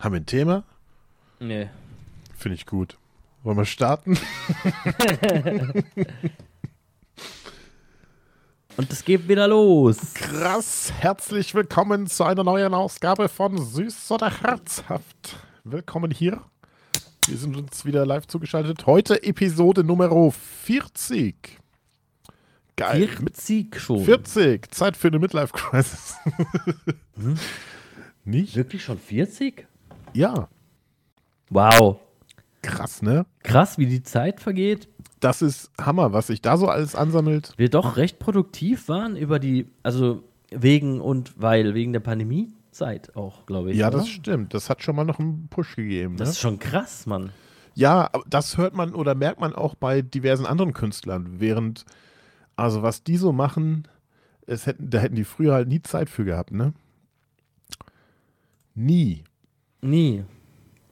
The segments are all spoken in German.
Haben wir ein Thema? Nee. Finde ich gut. Wollen wir starten? Und es geht wieder los. Krass, herzlich willkommen zu einer neuen Ausgabe von Süß oder Herzhaft. Willkommen hier. Wir sind uns wieder live zugeschaltet. Heute Episode Nummer 40. Geil. 40 schon. 40. Zeit für eine Midlife-Crisis. Hm? Nicht? Wirklich schon 40? Ja. Wow. Krass, ne? Krass, wie die Zeit vergeht. Das ist Hammer, was sich da so alles ansammelt. Wir doch recht produktiv waren über die, also wegen und weil, wegen der Pandemiezeit auch, glaube ich. Ja, oder? das stimmt. Das hat schon mal noch einen Push gegeben. Das ne? ist schon krass, Mann. Ja, das hört man oder merkt man auch bei diversen anderen Künstlern. Während, also was die so machen, es hätten, da hätten die früher halt nie Zeit für gehabt, ne? Nie. Nie.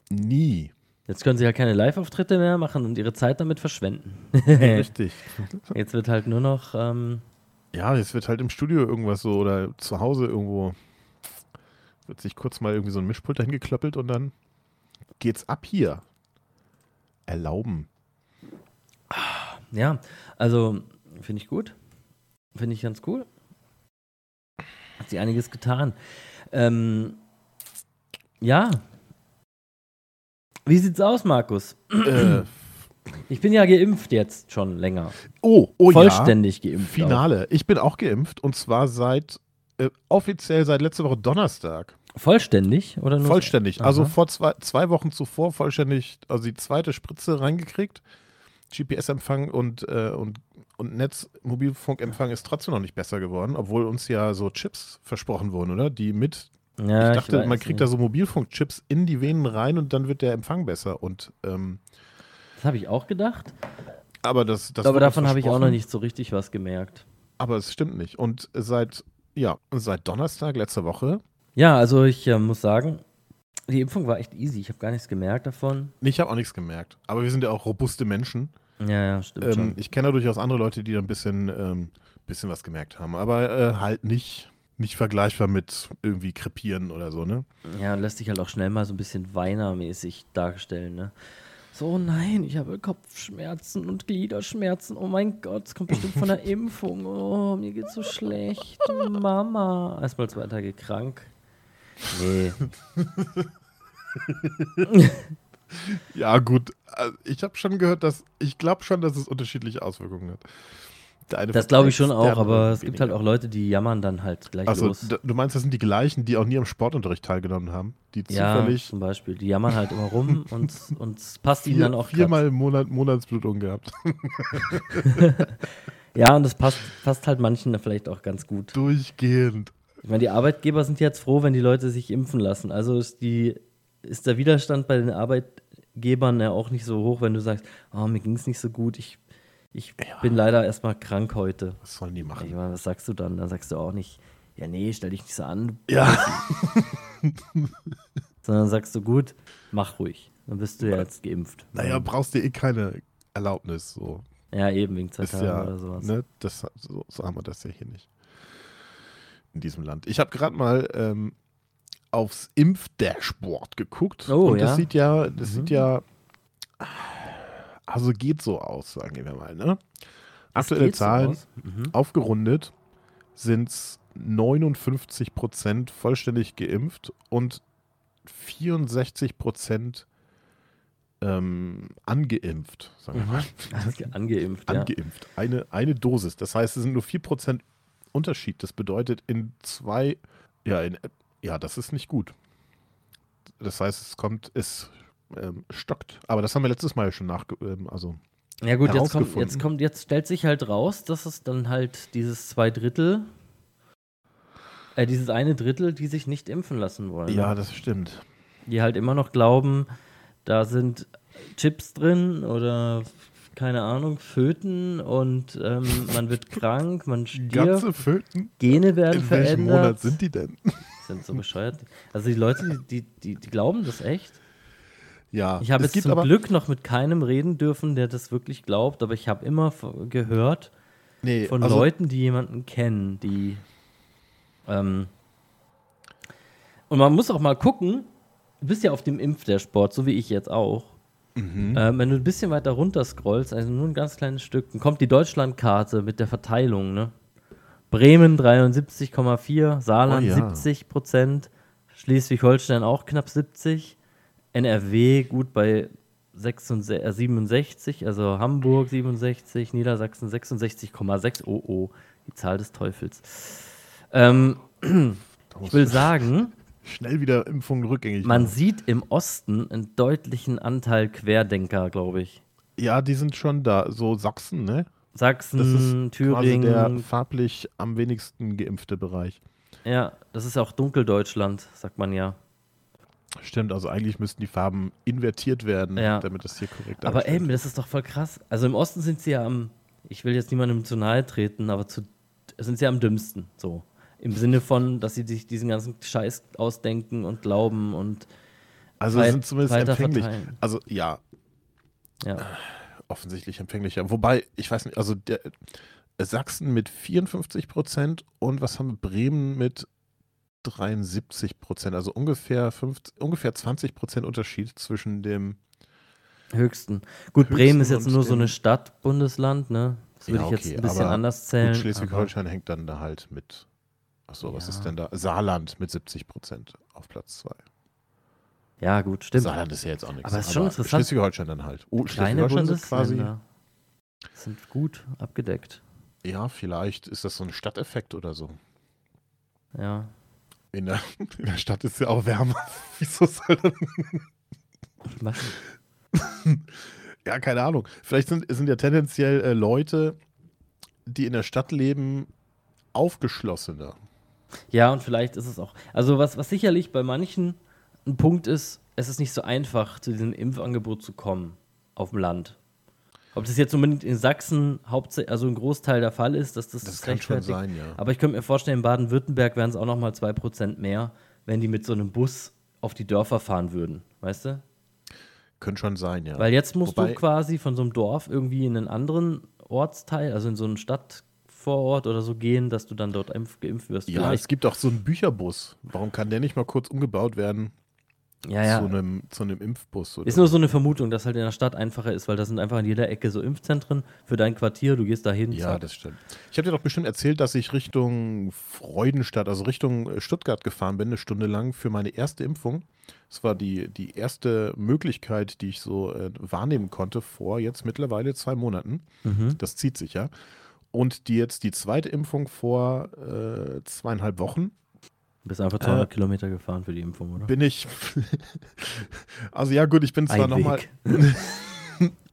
Nie. Jetzt können sie ja keine Live-Auftritte mehr machen und ihre Zeit damit verschwenden. Richtig. Jetzt wird halt nur noch, ähm, Ja, es wird halt im Studio irgendwas so oder zu Hause irgendwo wird sich kurz mal irgendwie so ein Mischpult dahin geklöppelt und dann geht's ab hier. Erlauben. ja, also finde ich gut. Finde ich ganz cool. Hat sie einiges getan. Ähm, ja. Wie sieht's aus, Markus? äh, Ich bin ja geimpft jetzt schon länger. oh, oh Vollständig ja. geimpft. Finale. Ich bin auch geimpft und zwar seit äh, offiziell seit letzter Woche Donnerstag. Auch. Vollständig oder nur? Vollständig. Also Aha. vor zwei, zwei Wochen zuvor vollständig, also die zweite Spritze reingekriegt. GPS-Empfang und, äh, und, und Netz, Mobilfunkempfang ist trotzdem noch nicht besser geworden, obwohl uns ja so Chips versprochen wurden, oder? Die mit, Ja, ich dachte, weiß man kriegt nicht. da so Mobilfunkchips in die Venen rein und dann wird der Empfang besser. Und ähm, Das habe ich auch gedacht. aber das, das aber davon habe ich auch noch nicht so richtig was gemerkt. Aber es stimmt nicht. Und seit, ja, seit Donnerstag letzter Woche, Ja, also ich äh, muss sagen, die Impfung war echt easy. Ich habe gar nichts gemerkt davon. nee, ich habe auch nichts gemerkt. Aber wir sind ja auch robuste Menschen. Ja, ja, stimmt Ähm, schon. ich kenne ja durchaus andere Leute, die da ein bisschen, ähm, bisschen was gemerkt haben, aber äh, halt nicht, nicht vergleichbar mit irgendwie krepieren oder so, ne? Ja, und lässt sich halt auch schnell mal so ein bisschen weinermäßig darstellen, ne? So, nein, ich habe Kopfschmerzen und Gliederschmerzen. Oh mein Gott, es kommt bestimmt von der Impfung. Oh, mir geht's so schlecht. Mama. Erstmal zwei Tage krank. Nee. Ja, gut. Also ich habe schon gehört, dass ich glaube schon, dass es unterschiedliche Auswirkungen hat. Das glaube ich schon auch, aber es gibt halt auch Leute, die jammern dann halt gleich Also, los. du meinst, das sind die gleichen, die auch nie am Sportunterricht teilgenommen haben? Die Ja, zufällig zum Beispiel. Die jammern halt immer rum und, und es passt ihnen vier, dann auch viermal im Monat Monatsblutung gehabt. Ja, und das passt, passt halt manchen vielleicht auch ganz gut. Durchgehend. Ich meine, die Arbeitgeber sind jetzt froh, wenn die Leute sich impfen lassen. Also ist, die, ist der Widerstand bei den Arbeitgebern ja auch nicht so hoch, wenn du sagst, oh, mir ging es nicht so gut, ich, ich bin leider erstmal krank heute. Was sollen die Ich machen? meine, was sagst du dann? Dann sagst du auch nicht, ja, nee, stell dich nicht so an. Ja. Sondern sagst du, gut, mach ruhig. Dann bist du ja jetzt geimpft. Naja, brauchst du eh keine Erlaubnis. So. Ja, eben, wegen zwei Tagen ja, oder sowas. ne, das, so, so haben wir das ja hier nicht. In diesem Land. Ich habe gerade mal ähm, aufs Impfdashboard geguckt. Oh, und das ja? sieht ja, das Mhm. sieht ja, also geht so aus, sagen wir mal. Ne? Aktuelle so Zahlen, aus. Mhm. aufgerundet, sind es 59 Prozent vollständig geimpft und 64 Prozent ähm, angeimpft, sagen wir mal. Ange angeimpft, ja. angeimpft. Eine, eine Dosis. Das heißt, es sind nur 4% Unterschied. Das bedeutet, in zwei, ja, in, ja, das ist nicht gut. Das heißt, es kommt, es ähm, stockt. Aber das haben wir letztes Mal ja schon nach, ähm, also Ja gut, jetzt kommt, jetzt kommt, jetzt stellt sich halt raus, dass es dann halt dieses zwei Drittel, äh, dieses eine Drittel, die sich nicht impfen lassen wollen. ja, das stimmt. Die halt immer noch glauben, da sind Chips drin oder keine Ahnung, Föten und ähm, man wird krank, man stirbt, Ganze Föten. Gene werden In welchem verändert. Monat sind die denn? sind so bescheuert. Also die Leute, die, die, die, die glauben das echt. Ja, Ich habe jetzt zum Glück noch mit keinem reden dürfen, der das wirklich glaubt, aber ich habe immer gehört nee, von also, Leuten, die jemanden kennen, die. Ähm, und man muss auch mal gucken, du bist ja auf dem Impfdashboard, so wie ich jetzt auch. Mhm. Ähm, wenn du ein bisschen weiter runter scrollst, also nur ein ganz kleines Stück, dann kommt die Deutschlandkarte mit der Verteilung, ne? Bremen 73,4, Saarland Oh ja. 70 Prozent, Schleswig-Holstein auch knapp 70, NRW gut bei 66, äh, 67, also Hamburg 67, Niedersachsen 66,6, oh oh, die Zahl des Teufels. Ähm, ich will sagen, schnell wieder Impfungen rückgängig man machen. sieht im Osten einen deutlichen Anteil Querdenker, glaube ich. Ja, die sind schon da. So Sachsen, ne? Das Sachsen, ist quasi der Thüringen, farblich am wenigsten geimpfte Bereich. ja, das ist auch Dunkeldeutschland, sagt man ja. Stimmt, also eigentlich müssten die Farben invertiert werden, Ja. damit das hier korrekt Aber eben, das ist doch voll krass. Also im Osten sind sie ja am, ich will jetzt niemandem zu nahe treten, aber zu, sind sie am dümmsten, so. Im Sinne von, dass sie sich diesen ganzen Scheiß ausdenken und glauben und Also weit- sind zumindest empfänglich. verteilen. Also ja, ja. offensichtlich empfänglicher. Wobei, ich weiß nicht, also der Sachsen mit 54 Prozent und was haben wir? Bremen mit 73 Prozent. Also ungefähr, 50, ungefähr 20 Prozent Unterschied zwischen dem. Höchsten. Gut, Höchsten Bremen ist jetzt nur so eine Stadt, Bundesland, ne? Das würde Ja, ich jetzt okay, ein bisschen anders zählen. Schleswig-Holstein hängt dann da halt mit. Achso, was Ja. ist denn da? Saarland mit 70 Prozent auf Platz 2. aber- Ja, gut, stimmt. Saarland ist ja jetzt auch nichts. Aber es ist schon interessant. Schleswig-Holstein dann halt. Oh, Schleswig-Holstein sind quasi. Sind gut abgedeckt. Ja, vielleicht ist das so ein Stadteffekt oder so. Ja. In der, in der Stadt ist ja auch wärmer. Wieso soll das? Ja, keine Ahnung. Vielleicht sind, sind ja tendenziell äh, Leute, die in der Stadt leben, aufgeschlossener. Ja, und vielleicht ist es auch. Also, was, was sicherlich bei manchen ein Punkt ist, es ist nicht so einfach, zu diesem Impfangebot zu kommen auf dem Land. Ob das jetzt unbedingt in Sachsen hauptsächlich, also ein Großteil der Fall ist, dass das, Das kann schon sein, ja. Aber ich könnte mir vorstellen, in Baden-Württemberg wären es auch nochmal 2% mehr, wenn die mit so einem Bus auf die Dörfer fahren würden. Weißt du? Könnte schon sein, ja. Weil jetzt musst Wobei- du quasi von so einem Dorf irgendwie in einen anderen Ortsteil, also in so einen Stadtvorort oder so gehen, dass du dann dort impf- geimpft wirst. ja, es gibt auch so einen Bücherbus. Warum kann der nicht mal kurz umgebaut werden ja, ja. zu, einem, zu einem Impfbus? Oder Ist nur so eine Vermutung, dass halt in der Stadt einfacher ist, weil da sind einfach in jeder Ecke so Impfzentren für dein Quartier. Du gehst da hin. Ja, zack. das stimmt. Ich habe dir doch bestimmt erzählt, dass ich Richtung Freudenstadt, also Richtung äh, Stuttgart gefahren bin, eine Stunde lang für meine erste Impfung. Das war die, die erste Möglichkeit, die ich so äh, wahrnehmen konnte vor jetzt mittlerweile zwei Monaten. Mhm. Das zieht sich ja. Und die jetzt die zweite Impfung vor äh, zweieinhalb Wochen bist einfach 200 Äh, Kilometer gefahren für die Impfung, oder? bin ich. also ja, gut, ich bin zwar nochmal.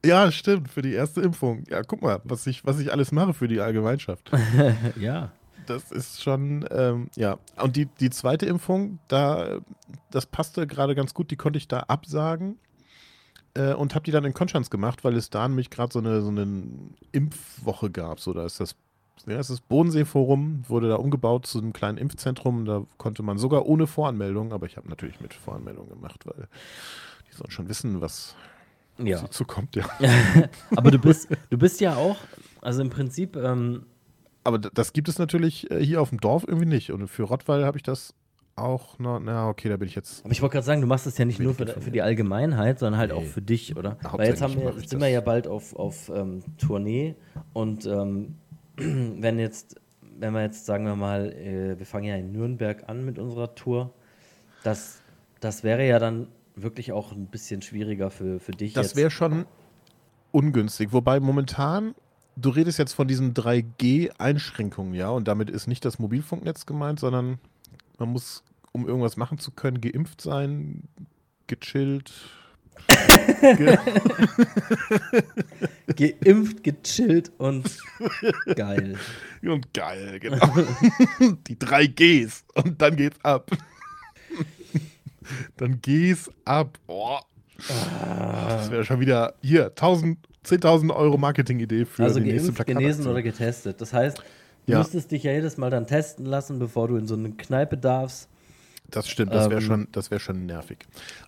Ja, stimmt, für die erste Impfung. Ja, guck mal, was ich, was ich alles mache für die Allgemeinschaft. ja. Das ist schon, ähm, ja. Und die, die zweite Impfung, da, das passte gerade ganz gut, die konnte ich da absagen äh, und habe die dann in Konstanz gemacht, weil es da nämlich gerade so eine, so eine Impfwoche gab. So, da ist das, ja, ist das Bodenseeforum, wurde da umgebaut zu einem kleinen Impfzentrum. Da konnte man sogar ohne Voranmeldung, aber ich habe natürlich mit Voranmeldung gemacht, weil die sollen schon wissen, was Ja. so zukommt, ja. Aber du bist, du bist ja auch, also im Prinzip, ähm, Aber das gibt es natürlich äh, hier auf dem Dorf irgendwie nicht. Und für Rottweil habe ich das auch noch, na okay, da bin ich jetzt aber ich wollte gerade sagen, du machst es ja nicht nur für, für die Allgemeinheit, sondern halt auch Nee. für dich, oder? Weil jetzt haben wir, sind das. wir ja bald auf, auf ähm, Tournee und ähm, wenn jetzt, wenn wir jetzt, sagen wir mal, äh, wir fangen ja in Nürnberg an mit unserer Tour, das, das wäre ja dann wirklich auch ein bisschen schwieriger für, für dich Das wäre schon ungünstig. Wobei momentan, du redest jetzt von diesen 3G-Einschränkungen, ja, und damit ist nicht das Mobilfunknetz gemeint, sondern man muss, um irgendwas machen zu können, geimpft sein, gechillt. ge Geimpft, gechillt und geil. und geil, genau. Die 3Gs. Und dann geht's ab. dann geht's ab. Oh. Das wäre schon wieder hier 1000, 10.000 Euro Marketing-Idee für also die nächste geimpft, genesen oder getestet. Das heißt, du Ja. müsstest dich ja jedes Mal dann testen lassen, bevor du in so eine Kneipe darfst. Das stimmt, das wäre Ähm, schon, das wäre schon nervig.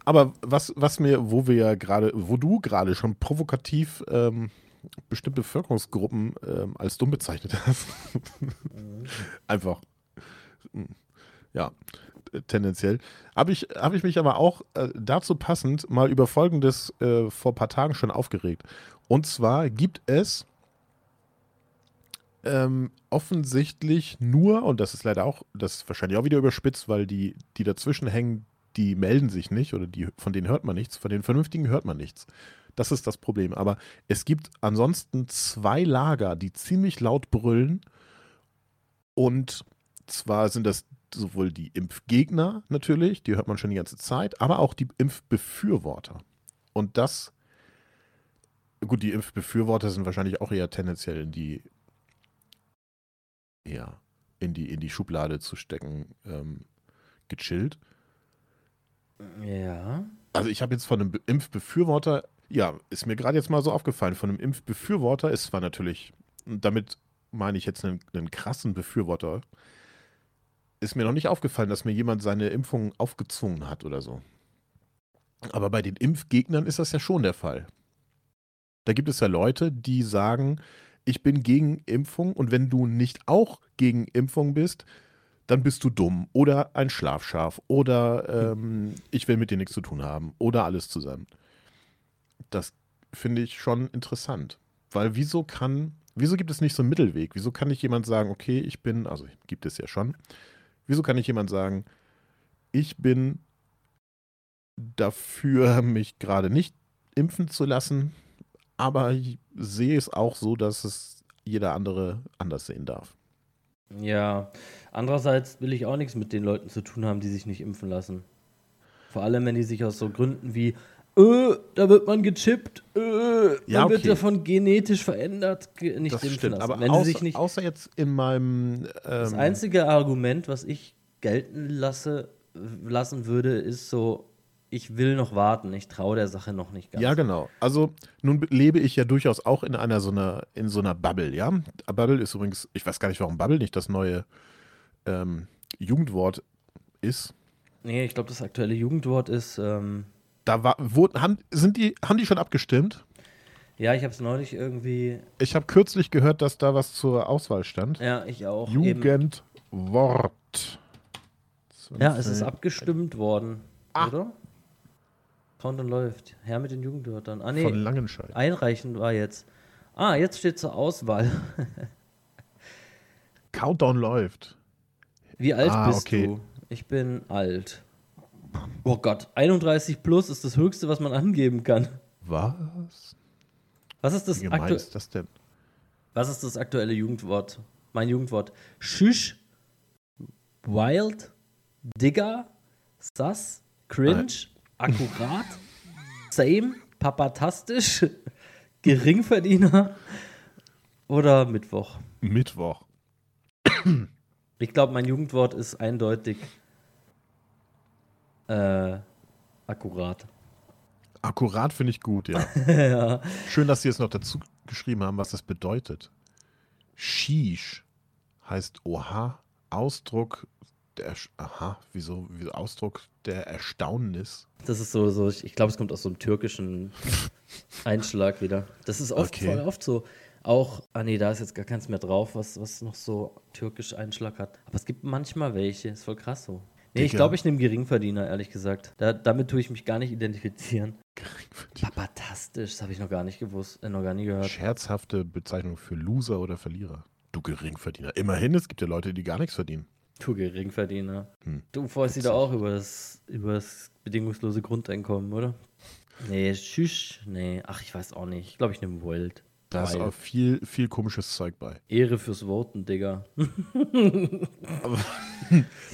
Aber was, was mir, wo wir ja gerade, wo du gerade schon provokativ ähm, bestimmte Bevölkerungsgruppen ähm, als dumm bezeichnet hast. Einfach. hm, Ja. tendenziell. Habe ich, hab ich mich aber auch äh, dazu passend mal über Folgendes äh, vor ein paar Tagen schon aufgeregt. Und zwar gibt es ähm, offensichtlich nur, und das ist leider auch, das ist wahrscheinlich auch wieder überspitzt, weil die, die dazwischen hängen, die melden sich nicht oder die, von denen hört man nichts, von den Vernünftigen hört man nichts. Das ist das Problem. Aber es gibt ansonsten zwei Lager, die ziemlich laut brüllen. Und zwar sind das sowohl die Impfgegner natürlich, die hört man schon die ganze Zeit, aber auch die Impfbefürworter. Und das, gut, die Impfbefürworter sind wahrscheinlich auch eher tendenziell in die, ja, in die, in die Schublade zu stecken, ähm, gechillt. Ja. Also ich habe jetzt von einem Be- Impfbefürworter, ja, ist mir gerade jetzt mal so aufgefallen, von einem Impfbefürworter ist zwar natürlich, damit meine ich jetzt einen, einen krassen Befürworter, ist mir noch nicht aufgefallen, dass mir jemand seine Impfung aufgezwungen hat oder so. Aber bei den Impfgegnern ist das ja schon der Fall. Da gibt es ja Leute, die sagen, ich bin gegen Impfung und wenn du nicht auch gegen Impfung bist, dann bist du dumm oder ein Schlafschaf oder ähm, ich will mit dir nichts zu tun haben oder alles zusammen. Das finde ich schon interessant. Weil wieso kann, wieso gibt es nicht so einen Mittelweg? Wieso kann nicht jemand sagen, okay, ich bin, also gibt es ja schon, wieso kann nicht jemand sagen, ich bin dafür, mich gerade nicht impfen zu lassen, aber ich sehe es auch so, dass es jeder andere anders sehen darf. Ja. Andererseits will ich auch nichts mit den Leuten zu tun haben, die sich nicht impfen lassen. Vor allem, wenn die sich aus so Gründen wie, äh, da wird man gechippt, äh, man Ja, wird okay. davon genetisch verändert, nicht das impfen stimmt, lassen. aber wenn außer, sie sich nicht, außer jetzt in meinem das ähm, einzige Argument, was ich gelten lasse, lassen würde, ist so, ich will noch warten, ich traue der Sache noch nicht ganz. Ja, genau. Also nun be- lebe ich ja durchaus auch in einer so einer, in so einer Bubble, ja. Bubble ist übrigens, ich weiß gar nicht, warum Bubble nicht das neue ähm, Jugendwort ist. Nee, ich glaube, das aktuelle Jugendwort ist, ähm, Da war, wo, haben, sind die, haben die schon abgestimmt? ja, ich habe es neulich irgendwie, Ich habe kürzlich gehört, dass da was zur Auswahl stand. ja, ich auch. Jugendwort. Ja, es ist abgestimmt worden, Ah. oder? Countdown läuft. Her mit den Jugendwörtern. Ah, Von nee, Langenscheid. einreichen war jetzt. Ah, jetzt steht zur Auswahl. Countdown läuft. Wie alt Ah, bist okay. du? Ich bin alt. Oh Gott, 31 plus ist das höchste, was man angeben kann. Was? Was ist das, aktu ist das denn? was ist das aktuelle Jugendwort? Mein Jugendwort. Schüsch, wild, digger, sass, cringe, akkurat, same, papatastisch, Geringverdiener oder Mittwoch. Mittwoch. Ich glaube, mein Jugendwort ist eindeutig äh, akkurat. Akkurat finde ich gut, ja. ja. Schön, dass Sie es noch dazu geschrieben haben, was das bedeutet. Sheesh heißt Oha, Ausdruck der, aha, wieso, wieso Ausdruck der Erstaunnis. Das ist so, so ich, ich glaube, es kommt aus so einem türkischen Einschlag wieder. Das ist oft, Okay. voll oft so. Auch, ah nee, da ist jetzt gar keins mehr drauf, was, was noch so türkisch Einschlag hat. Aber es gibt manchmal welche, ist voll krass so. Nee, ich Digga. glaube, ich nehme Geringverdiener, ehrlich gesagt. Da, damit tue ich mich gar nicht identifizieren. Papatastisch, das habe ich noch gar nicht gewusst, äh, noch gar nie gehört. Scherzhafte Bezeichnung für Loser oder Verlierer. Du Geringverdiener. Immerhin, es gibt ja Leute, die gar nichts verdienen. Du Geringverdiener. Hm. Du freust dich da auch über das, über das bedingungslose Grundeinkommen, oder? Nee, tschüss. Nee, ach, ich weiß auch nicht. Ich glaube, ich nehme World. Da ist auch viel, viel komisches Zeug bei. Ehre fürs Voten, Digga.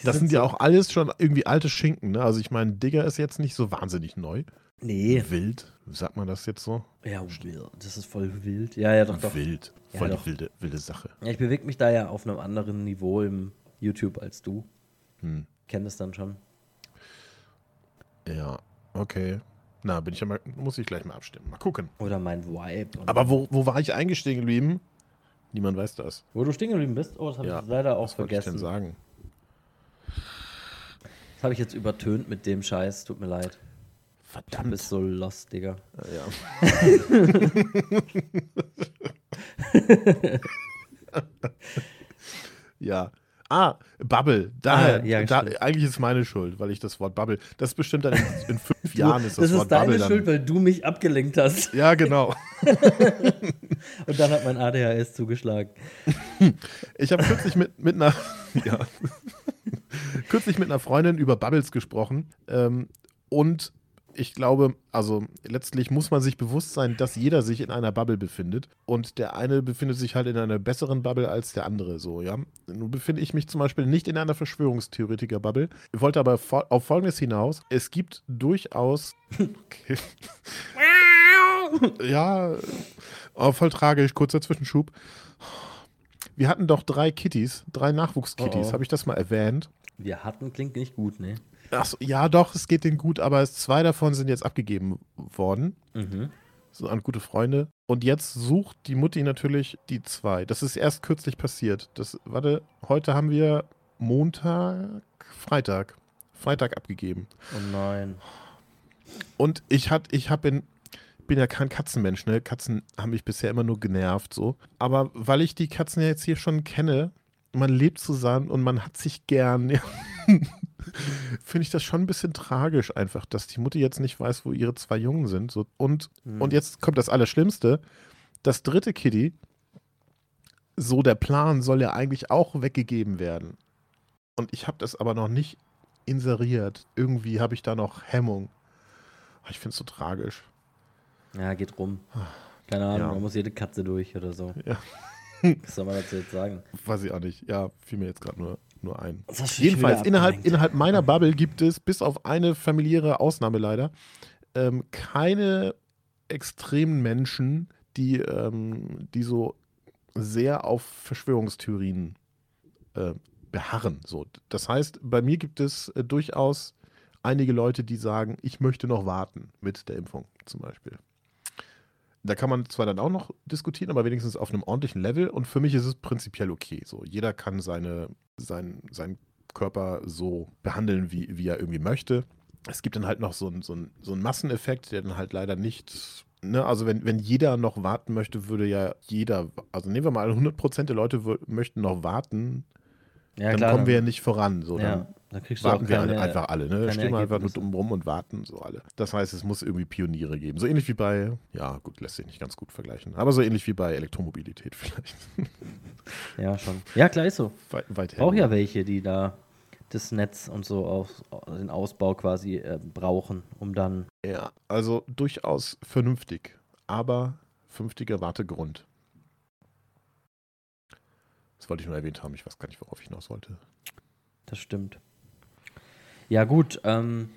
Das sind ja auch alles schon irgendwie alte Schinken, ne? Also ich meine, Digger ist jetzt nicht so wahnsinnig neu. Nee. Wild, sagt man das jetzt so? Ja, wild. Das ist voll wild. Ja, ja, doch, doch. Wild. Ja, Voll doch. die wilde, wilde Sache. Ja, ich bewege mich da ja auf einem anderen Niveau im YouTube als du. Hm. Kenn das dann schon. Ja, okay. Na, bin ich ja mal, muss ich gleich mal abstimmen. Mal gucken. Oder mein Vibe. Aber wo, wo war ich eingestiegen geblieben? Niemand weiß das. Wo du stehen geblieben bist? Oh, das habe Ja, ich leider auch Was wollte ich denn vergessen. sagen? Das habe ich jetzt übertönt mit dem Scheiß. Tut mir leid. Du Verdammt. bist so lost, Digga. Ja. ja. Ah, Bubble. Daher, Ah, ja, da, eigentlich ist es meine Schuld, weil ich das Wort Bubble. Das ist bestimmt dann in, in fünf Jahren ist das, das ist Wort deine Bubble. Schuld, weil du mich abgelenkt hast. Ja, genau. Und dann hat mein ADHS zugeschlagen. Ich habe kürzlich mit, mit einer ja, kürzlich mit einer Freundin über Bubbles gesprochen. Ähm, und ich glaube, also letztlich muss man sich bewusst sein, dass jeder sich in einer Bubble befindet. Und der eine befindet sich halt in einer besseren Bubble als der andere. So, ja. Nun befinde ich mich zum Beispiel nicht in einer Verschwörungstheoretiker-Bubble. Ich wollte aber auf Folgendes hinaus. Es gibt durchaus. Okay. ja, oh, voll tragisch, kurzer Zwischenschub. Wir hatten doch drei Kitties, drei Nachwuchskitties. Oh, oh. Habe ich das mal erwähnt? Wir hatten, klingt nicht gut, ne? Achso, ja, doch, es geht denen gut, aber zwei davon sind jetzt abgegeben worden. Mhm. So an gute Freunde. Und jetzt sucht die Mutti natürlich die zwei. Das ist erst kürzlich passiert. Das, warte, heute haben wir Montag, Freitag. Freitag abgegeben. Oh nein. Und ich hat, ich hab in, bin ja kein Katzenmensch, ne? Katzen haben mich bisher immer nur genervt, so. Aber weil ich die Katzen ja jetzt hier schon kenne, man lebt zusammen und man hat sich gern, ja, finde ich das schon ein bisschen tragisch einfach, dass die Mutti jetzt nicht weiß, wo ihre zwei Jungen sind. So. Und, Hm. und jetzt kommt das Allerschlimmste. Das dritte Kitty, so der Plan, soll ja eigentlich auch weggegeben werden. Und ich habe das aber noch nicht inseriert. Irgendwie habe ich da noch Hemmung. Ah, Ich finde es so tragisch. Ja, geht rum. Keine Ahnung, Ja. da muss jede Katze durch oder so. Ja. Was soll man dazu jetzt sagen? Weiß ich auch nicht. Ja, fiel mir jetzt gerade nur, nur ein. Jedenfalls, innerhalb, innerhalb meiner Bubble gibt es, bis auf eine familiäre Ausnahme leider, ähm, keine extremen Menschen, die, ähm, die so sehr auf Verschwörungstheorien äh, beharren. So. Das heißt, bei mir gibt es äh, durchaus einige Leute, die sagen, ich möchte noch warten mit der Impfung zum Beispiel. Da kann man zwar dann auch noch diskutieren, aber wenigstens auf einem ordentlichen Level. Und für mich ist es prinzipiell okay. So, jeder kann seine, sein, seinen Körper so behandeln, wie, wie er irgendwie möchte. Es gibt dann halt noch so einen so so einen Masseneffekt, der dann halt leider nicht. Ne, also wenn, wenn jeder noch warten möchte, würde ja jeder, also nehmen wir mal 100% der Leute möchten noch warten, ja, dann klar, kommen wir ja nicht voran. So, ja, dann kriegst du warten wir keine, alle, einfach alle. Ne? Stehen wir einfach nur dumm rum und warten so alle. Das heißt, es muss irgendwie Pioniere geben. So ähnlich wie bei, ja gut, lässt sich nicht ganz gut vergleichen, aber so ähnlich wie bei Elektromobilität vielleicht. Ja, schon. Ja, klar ist so. weit, weit Braucht ja welche, die da das Netz und so aus, den Ausbau quasi äh, brauchen, um dann. Ja, also durchaus vernünftig, aber vernünftiger Wartegrund. Das wollte ich nur erwähnt haben. Ich weiß gar nicht, worauf ich hinaus wollte. Das stimmt. Ja, gut. Ähm,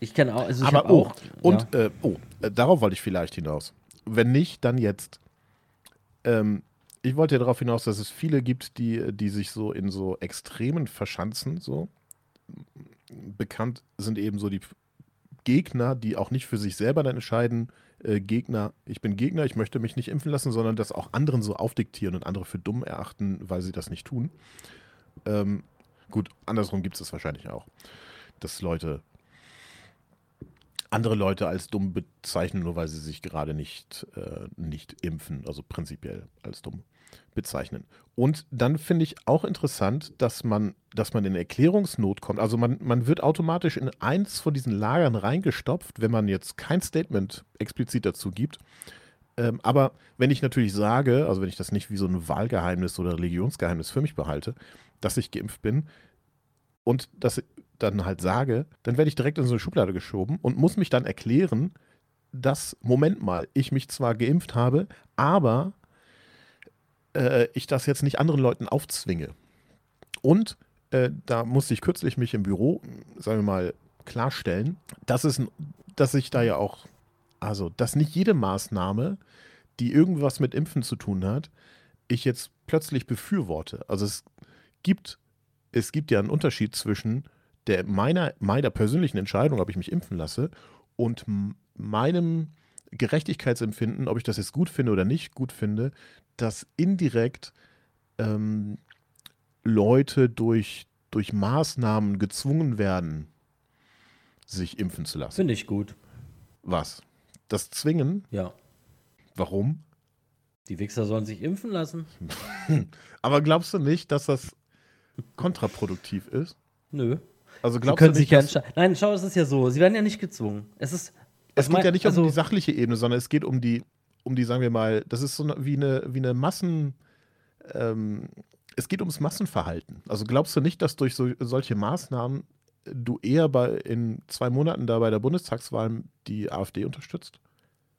ich kenne auch. Also Aber oh, auch. und ja. äh, oh, äh, darauf wollte ich vielleicht hinaus. Wenn nicht, dann jetzt. Ähm, ich wollte ja darauf hinaus, dass es viele gibt, die, die sich so in so Extremen verschanzen. So bekannt sind eben so die Gegner, die auch nicht für sich selber dann entscheiden, äh, Gegner, ich bin Gegner, ich möchte mich nicht impfen lassen, sondern das auch anderen so aufdiktieren und andere für dumm erachten, weil sie das nicht tun. Ähm, gut, andersrum gibt es das wahrscheinlich auch, dass Leute andere Leute als dumm bezeichnen, nur weil sie sich gerade nicht, äh, nicht impfen, also prinzipiell als dumm bezeichnen. Und dann finde ich auch interessant, dass man, dass man in Erklärungsnot kommt. Also man, man wird automatisch in eins von diesen Lagern reingestopft, wenn man jetzt kein Statement explizit dazu gibt. Ähm, aber wenn ich natürlich sage, also wenn ich das nicht wie so ein Wahlgeheimnis oder Religionsgeheimnis für mich behalte, dass ich geimpft bin und das dann halt sage, dann werde ich direkt in so eine Schublade geschoben und muss mich dann erklären, dass, Moment mal, ich mich zwar geimpft habe, aber äh, ich das jetzt nicht anderen Leuten aufzwinge. Und äh, da musste ich kürzlich mich im Büro, sagen wir mal, klarstellen, dass, es, dass ich da ja auch, also, dass nicht jede Maßnahme, die irgendwas mit Impfen zu tun hat, ich jetzt plötzlich befürworte. Also es gibt, es gibt ja einen Unterschied zwischen der, meiner, meiner persönlichen Entscheidung, ob ich mich impfen lasse, und meinem Gerechtigkeitsempfinden, ob ich das jetzt gut finde oder nicht gut finde, dass indirekt ähm, Leute durch, durch Maßnahmen gezwungen werden, sich impfen zu lassen. Finde ich gut. Was? Das Zwingen? Ja. Warum? Die Wichser sollen sich impfen lassen. Aber glaubst du nicht, dass das, kontraproduktiv ist? Nö. Also Sie glaubst können du sich nicht, ja dass, entscheiden. Nein, schau, es ist ja so. Sie werden ja nicht gezwungen. Es ist. es geht mein- ja nicht also, um die sachliche Ebene, sondern es geht um die, um die, sagen wir mal, das ist so wie eine, wie eine Massen, ähm, es geht ums Massenverhalten. Also glaubst du nicht, dass durch so, solche Maßnahmen du eher bei in zwei Monaten da bei der Bundestagswahl die AfD unterstützt?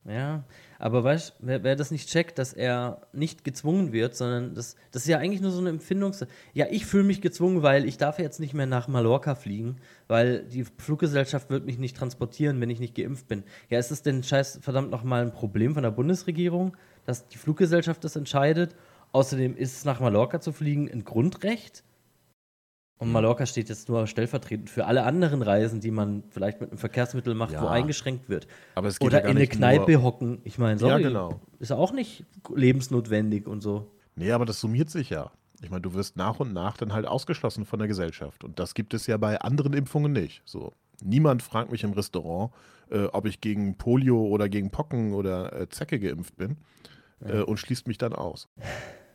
Ja, aber weißt wer, wer das nicht checkt, dass er nicht gezwungen wird, sondern das, das ist ja eigentlich nur so eine Empfindungs... Ja, ich fühle mich gezwungen, weil ich darf jetzt nicht mehr nach Mallorca fliegen, weil die Fluggesellschaft wird mich nicht transportieren, wenn ich nicht geimpft bin. Ja, ist es denn scheiß verdammt nochmal ein Problem von der Bundesregierung, dass die Fluggesellschaft das entscheidet? Außerdem ist es nach Mallorca zu fliegen ein Grundrecht. Und Mallorca steht jetzt nur stellvertretend für alle anderen Reisen, die man vielleicht mit einem Verkehrsmittel macht, wo Ja. eingeschränkt wird. Aber es geht Oder ja in eine Kneipe nur- hocken. Ich meine, sorry, Ja, genau. ist auch nicht lebensnotwendig und so. Nee, aber das summiert sich ja. Ich meine, du wirst nach und nach dann halt ausgeschlossen von der Gesellschaft. Und das gibt es ja bei anderen Impfungen nicht. So. Niemand fragt mich im Restaurant, äh, ob ich gegen Polio oder gegen Pocken oder äh, Zecke geimpft bin äh, und schließt mich dann aus.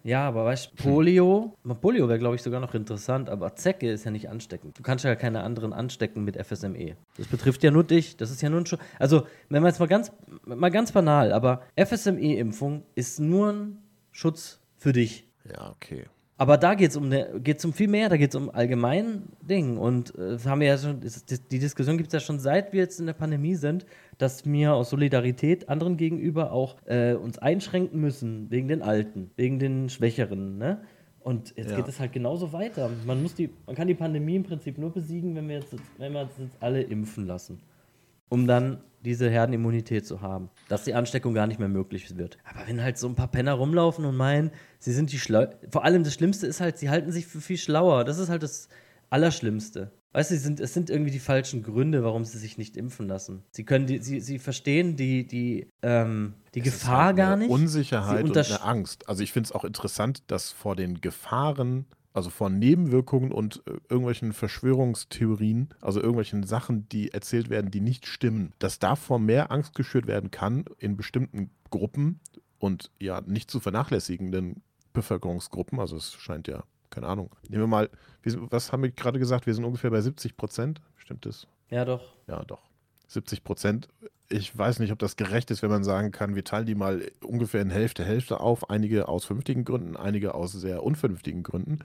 Ja, aber weißt du, Polio, Polio wäre, glaube ich, sogar noch interessant, aber Zecke ist ja nicht ansteckend. Du kannst ja keine anderen anstecken mit FSME. Das betrifft ja nur dich. Das ist ja nur ein Schu Also, wenn man jetzt mal ganz, mal ganz banal, aber FSME-Impfung ist nur ein Schutz für dich. Ja, okay. Aber da geht es um, ne, geht's um viel mehr, da geht es um allgemein Ding. Und äh, haben wir ja schon, die Diskussion gibt es ja schon seit wir jetzt in der Pandemie sind, dass wir aus Solidarität anderen gegenüber auch äh, uns einschränken müssen, wegen den Alten, wegen den Schwächeren. Ne? Und jetzt Ja. geht es halt genauso weiter. Man, muss die, man kann die Pandemie im Prinzip nur besiegen, wenn wir jetzt, wenn wir uns jetzt alle impfen lassen. Um dann diese Herdenimmunität zu haben. Dass die Ansteckung gar nicht mehr möglich wird. Aber wenn halt so ein paar Penner rumlaufen und meinen, sie sind die schlau. Vor allem das Schlimmste ist halt, sie halten sich für viel schlauer. Das ist halt das Allerschlimmste. Weißt du, sind, es sind irgendwie die falschen Gründe, warum sie sich nicht impfen lassen. Sie können die, sie, sie verstehen die, die, ähm, die Es Gefahr halt gar nicht. Unsicherheit und eine Angst. Also ich finde es auch interessant, dass vor den Gefahren, also vor Nebenwirkungen und äh, irgendwelchen Verschwörungstheorien, also irgendwelchen Sachen, die erzählt werden, die nicht stimmen, dass davor mehr Angst geschürt werden kann in bestimmten Gruppen und ja nicht zu vernachlässigenden Bevölkerungsgruppen. Also es scheint ja, keine Ahnung. Nehmen wir mal, was haben wir gerade gesagt? Wir sind ungefähr bei 70 Prozent. Stimmt das? Ja, doch. Ja, doch. 70 Prozent. Ich weiß nicht, ob das gerecht ist, wenn man sagen kann, wir teilen die mal ungefähr in Hälfte, Hälfte auf. Einige aus vernünftigen Gründen, einige aus sehr unvernünftigen Gründen.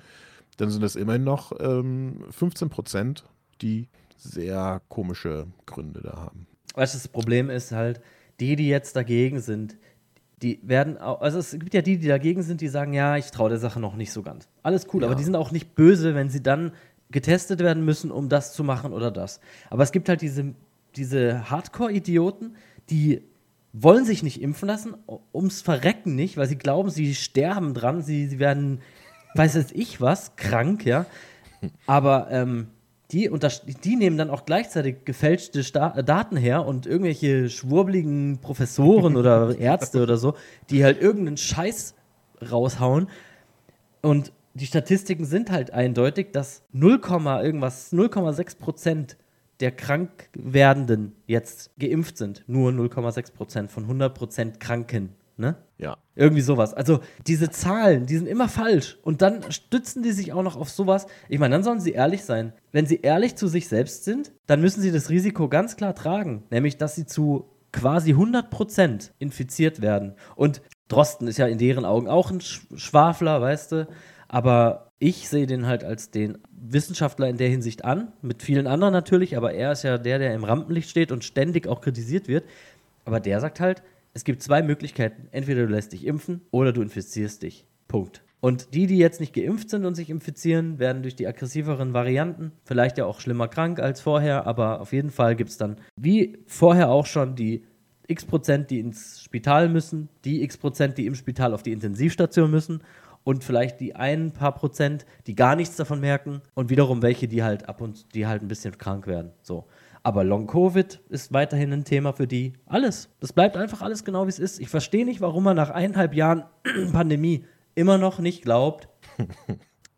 Dann sind es immerhin noch ähm, 15 Prozent, die sehr komische Gründe da haben. Weißt du, das Problem ist halt, die, die jetzt dagegen sind, die werden auch, also es gibt ja die, die dagegen sind, die sagen, ja, ich traue der Sache noch nicht so ganz. Alles cool, Ja. aber die sind auch nicht böse, wenn sie dann getestet werden müssen, um das zu machen oder das. Aber es gibt halt diese, diese Hardcore-Idioten, die wollen sich nicht impfen lassen, ums Verrecken nicht, weil sie glauben, sie sterben dran, sie, sie werden, weiß jetzt ich was, krank, ja. Aber ähm, die, die nehmen dann auch gleichzeitig gefälschte Sta äh, Daten her und irgendwelche schwurbligen Professoren oder Ärzte oder so, die halt irgendeinen Scheiß raushauen. Und die Statistiken sind halt eindeutig, dass 0, irgendwas, 0,6 Prozent der Krankwerdenden jetzt geimpft sind. Nur 0,6 Prozent von 100 Prozent Kranken. Ne? Ja, Irgendwie sowas. Also diese Zahlen, die sind immer falsch. Und dann stützen die sich auch noch auf sowas. Ich meine, dann sollen sie ehrlich sein. Wenn sie ehrlich zu sich selbst sind, dann müssen sie das Risiko ganz klar tragen. Nämlich, dass sie zu quasi 100% infiziert werden. Und Drosten ist ja in deren Augen auch ein Sch Schwafler, weißt du. Aber ich sehe den halt als den Wissenschaftler in der Hinsicht an. Mit vielen anderen natürlich. Aber er ist ja der, der im Rampenlicht steht und ständig auch kritisiert wird. Aber der sagt halt, es gibt zwei Möglichkeiten. Entweder du lässt dich impfen oder du infizierst dich. Punkt. Und die, die jetzt nicht geimpft sind und sich infizieren, werden durch die aggressiveren Varianten vielleicht ja auch schlimmer krank als vorher, aber auf jeden Fall gibt es dann, wie vorher auch schon, die x Prozent, die ins Spital müssen, die x Prozent, die im Spital auf die Intensivstation müssen und vielleicht die ein paar Prozent, die gar nichts davon merken und wiederum welche, die halt ab und die halt ein bisschen krank werden. So. Aber Long Covid ist weiterhin ein Thema für die. Alles. Das bleibt einfach alles genau wie es ist. Ich verstehe nicht, warum man nach eineinhalb Jahren Pandemie immer noch nicht glaubt,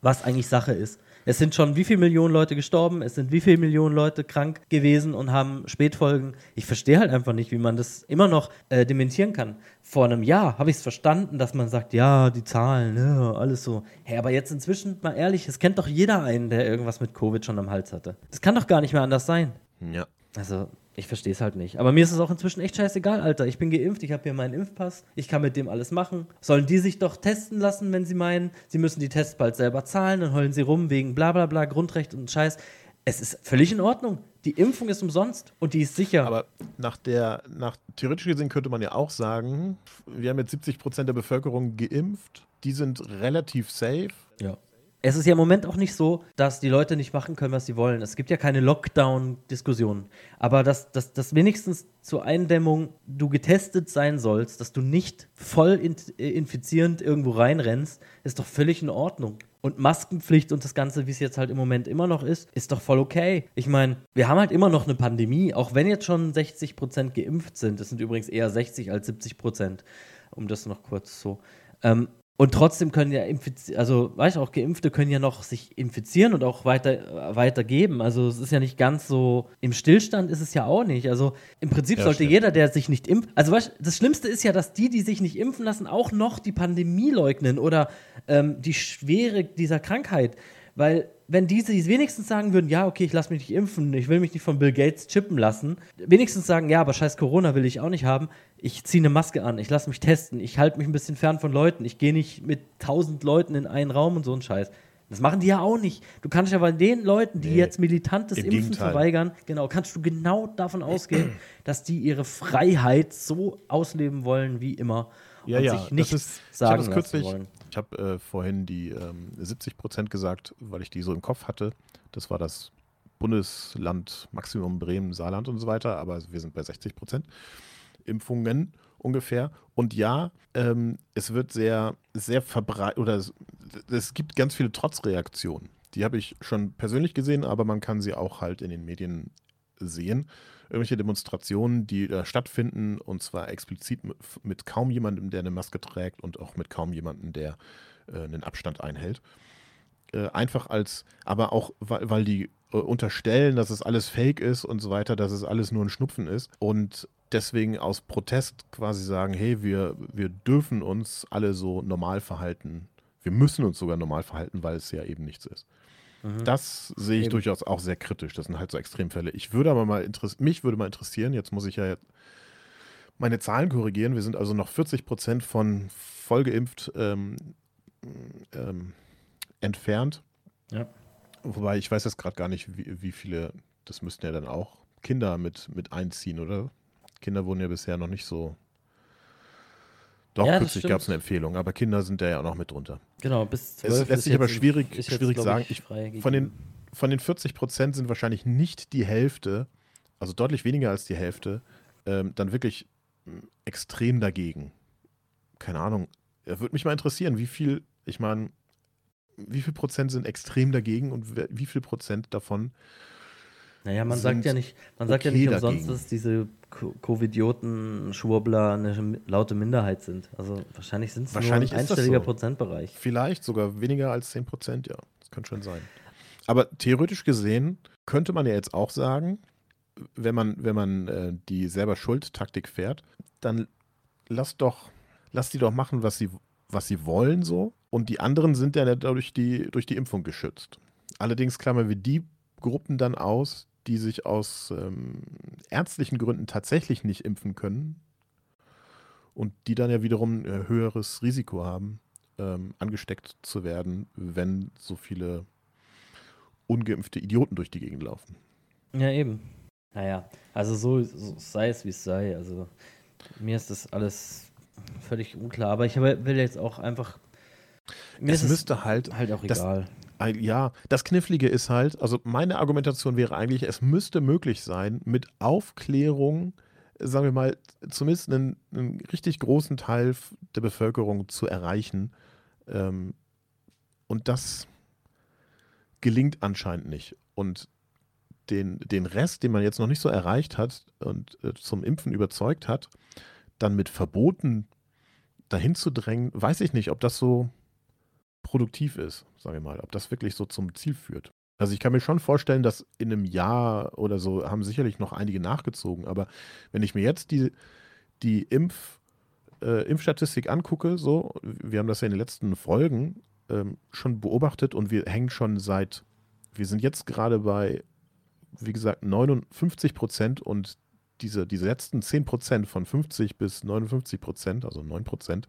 was eigentlich Sache ist. Es sind schon wie viele Millionen Leute gestorben, es sind wie viele Millionen Leute krank gewesen und haben Spätfolgen. Ich verstehe halt einfach nicht, wie man das immer noch äh, dementieren kann. Vor einem Jahr habe ich es verstanden, dass man sagt, ja, die Zahlen, ja, alles so. Hey, aber jetzt inzwischen, mal ehrlich, es kennt doch jeder einen, der irgendwas mit Covid schon am Hals hatte. Das kann doch gar nicht mehr anders sein. Ja. Also, ich verstehe es halt nicht. Aber mir ist es auch inzwischen echt scheißegal, Alter. Ich bin geimpft, ich habe hier meinen Impfpass, ich kann mit dem alles machen. Sollen die sich doch testen lassen, wenn sie meinen, sie müssen die Tests bald selber zahlen, dann heulen sie rum wegen bla bla bla, Grundrecht und Scheiß. Es ist völlig in Ordnung. Die Impfung ist umsonst und die ist sicher. Aber nach der, nach theoretisch gesehen könnte man ja auch sagen, wir haben jetzt 70 Prozent der Bevölkerung geimpft, die sind relativ safe. Ja. Es ist ja im Moment auch nicht so, dass die Leute nicht machen können, was sie wollen. Es gibt ja keine Lockdown-Diskussionen. Aber dass, dass, dass wenigstens zur Eindämmung du getestet sein sollst, dass du nicht voll äh, infizierend irgendwo reinrennst, ist doch völlig in Ordnung. Und Maskenpflicht und das Ganze, wie es jetzt halt im Moment immer noch ist, ist doch voll okay. Ich meine, wir haben halt immer noch eine Pandemie, auch wenn jetzt schon 60 Prozent geimpft sind. Das sind übrigens eher 60 als 70 Prozent, um das noch kurz so. Ähm, und trotzdem können ja also weißt du, auch Geimpfte können ja noch sich infizieren und auch weiter, weitergeben. Also es ist ja nicht ganz so, im Stillstand ist es ja auch nicht. Also im Prinzip Ja, sollte stimmt. jeder, der sich nicht impft, also weißt du, das Schlimmste ist ja, dass die, die sich nicht impfen lassen, auch noch die Pandemie leugnen oder ähm, die Schwere dieser Krankheit. Weil wenn diese wenigstens sagen würden, ja, okay, ich lasse mich nicht impfen, ich will mich nicht von Bill Gates chippen lassen, wenigstens sagen, ja, aber scheiß Corona will ich auch nicht haben, ich ziehe eine Maske an, ich lasse mich testen, ich halte mich ein bisschen fern von Leuten, ich gehe nicht mit tausend Leuten in einen Raum und so ein Scheiß. Das machen die ja auch nicht. Du kannst aber den Leuten, die Nee, jetzt militant das im Impfen Gegenteil. verweigern, genau, kannst du genau davon ausgehen, dass die ihre Freiheit so ausleben wollen wie immer Ja, und ja, sich das nichts ist- ich sagen hab das lassen kürzlich- wollen. Ich habe äh, vorhin die ähm, 70 Prozent gesagt, weil ich die so im Kopf hatte. Das war das Bundesland Maximum Bremen, Saarland und so weiter, aber wir sind bei 60 Prozent Impfungen ungefähr. Und ja, ähm, es wird sehr, sehr verbreitet, oder es, es gibt ganz viele Trotzreaktionen. Die habe ich schon persönlich gesehen, aber man kann sie auch halt in den Medien sehen. Irgendwelche Demonstrationen, die da stattfinden, und zwar explizit mit, mit kaum jemandem, der eine Maske trägt und auch mit kaum jemandem, der äh, einen Abstand einhält. Äh, einfach als, aber auch, weil, weil die äh, unterstellen, dass es alles fake ist und so weiter, dass es alles nur ein Schnupfen ist und deswegen aus Protest quasi sagen, hey, wir, wir dürfen uns alle so normal verhalten. Wir müssen uns sogar normal verhalten, weil es ja eben nichts ist. Das sehe ich Eben. durchaus auch sehr kritisch. Das sind halt so Extremfälle. Ich würde aber mal interessieren, mich würde mal interessieren, jetzt muss ich ja meine Zahlen korrigieren. Wir sind also noch 40 Prozent von vollgeimpft ähm, ähm, entfernt. Ja. Wobei ich weiß jetzt gerade gar nicht, wie, wie viele, das müssten ja dann auch Kinder mit, mit einziehen, oder? Kinder wurden ja bisher noch nicht so. Doch, Ja, kürzlich gab es eine Empfehlung, aber Kinder sind da ja auch noch mit drunter. Genau, bis Es 12 lässt ist sich aber jetzt- schwierig, jetzt, schwierig glaub sagen. Ich, von, den, von den 40 Prozent sind wahrscheinlich nicht die Hälfte, also deutlich weniger als die Hälfte, ähm, dann wirklich mh, extrem dagegen. Keine Ahnung. Würde mich mal interessieren, wie viel, ich meine, wie viel Prozent sind extrem dagegen und wie viel Prozent davon Naja, man sagt ja nicht, man sagt ja okay nicht umsonst, dagegen. dass diese Co- Covidioten, Schwurbler eine laute Minderheit sind. Also wahrscheinlich sind es nur ein einstelliger so. Prozentbereich. Vielleicht sogar weniger als 10 Prozent, ja. Das könnte schon sein. Aber theoretisch gesehen könnte man ja jetzt auch sagen, wenn man, wenn man äh, die selber Schuld-Taktik fährt, dann lass doch, lass die doch machen, was sie, was sie wollen so. Und die anderen sind ja dadurch die, durch die Impfung geschützt. Allerdings klammern wir die Gruppen dann aus, die sich aus ähm, ärztlichen Gründen tatsächlich nicht impfen können und die dann ja wiederum ein äh, höheres Risiko haben, ähm, angesteckt zu werden, wenn so viele ungeimpfte Idioten durch die Gegend laufen. Ja, eben. Naja, also so, so sei es, wie es sei. Also mir ist das alles völlig unklar. Aber ich will jetzt auch einfach. Mir es müsste halt, halt auch das- egal. Ja, das Knifflige ist halt, also meine Argumentation wäre eigentlich, es müsste möglich sein, mit Aufklärung, sagen wir mal, zumindest einen, einen richtig großen Teil der Bevölkerung zu erreichen. Ähm, und das gelingt anscheinend nicht. Und den, den Rest, den man jetzt noch nicht so erreicht hat und äh, zum Impfen überzeugt hat, dann mit Verboten dahin zu drängen, weiß ich nicht, ob das so produktiv ist, sagen wir mal, ob das wirklich so zum Ziel führt. Also ich kann mir schon vorstellen, dass in einem Jahr oder so haben sicherlich noch einige nachgezogen, aber wenn ich mir jetzt die, die Impf, äh, Impfstatistik angucke, so, wir haben das ja in den letzten Folgen ähm, schon beobachtet und wir hängen schon seit, wir sind jetzt gerade bei, wie gesagt, 59 Prozent und diese, diese letzten 10 Prozent von 50 bis 59 Prozent, also 9 Prozent,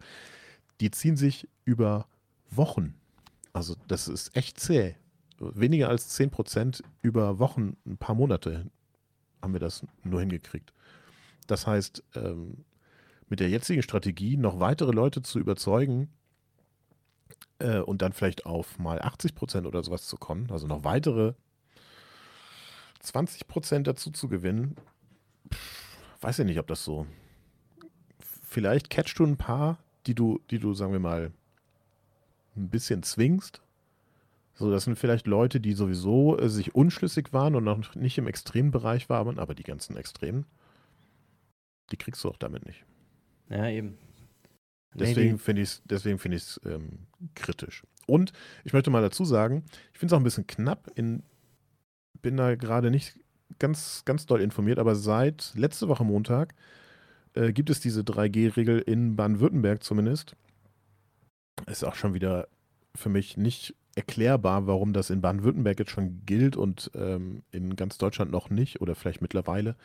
die ziehen sich über Wochen. Also das ist echt zäh. Weniger als 10 Prozent über Wochen, ein paar Monate haben wir das nur hingekriegt. Das heißt, ähm, mit der jetzigen Strategie noch weitere Leute zu überzeugen äh, und dann vielleicht auf mal 80 Prozent oder sowas zu kommen, also noch weitere 20 Prozent dazu zu gewinnen, pff, weiß ich nicht, ob das so. Vielleicht catchst du ein paar, die du, die du, sagen wir mal, ein bisschen zwingst. So, das sind vielleicht Leute, die sowieso äh, sich unschlüssig waren und noch nicht im Extrembereich waren, aber die ganzen Extremen, die kriegst du auch damit nicht. Ja, eben. Deswegen finde ich es find ähm, kritisch. Und ich möchte mal dazu sagen, ich finde es auch ein bisschen knapp. In, bin da gerade nicht ganz, ganz doll informiert, aber seit letzte Woche Montag äh, gibt es diese 3G-Regel in Baden-Württemberg zumindest. Ist auch schon wieder für mich nicht erklärbar, warum das in Baden-Württemberg jetzt schon gilt und ähm, in ganz Deutschland noch nicht oder vielleicht mittlerweile.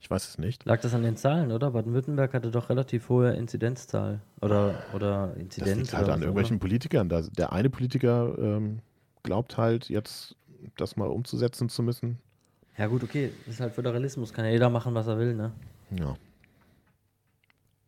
Ich weiß es nicht. Lag das an den Zahlen, oder? Baden-Württemberg hatte doch relativ hohe Inzidenzzahl oder, oder Inzidenz. Das liegt halt an irgendwelchen oder? Politikern. Da, der eine Politiker ähm, glaubt halt jetzt, das mal umzusetzen zu müssen. Ja gut, okay. Das ist halt Föderalismus. Kann ja jeder machen, was er will, ne? Ja.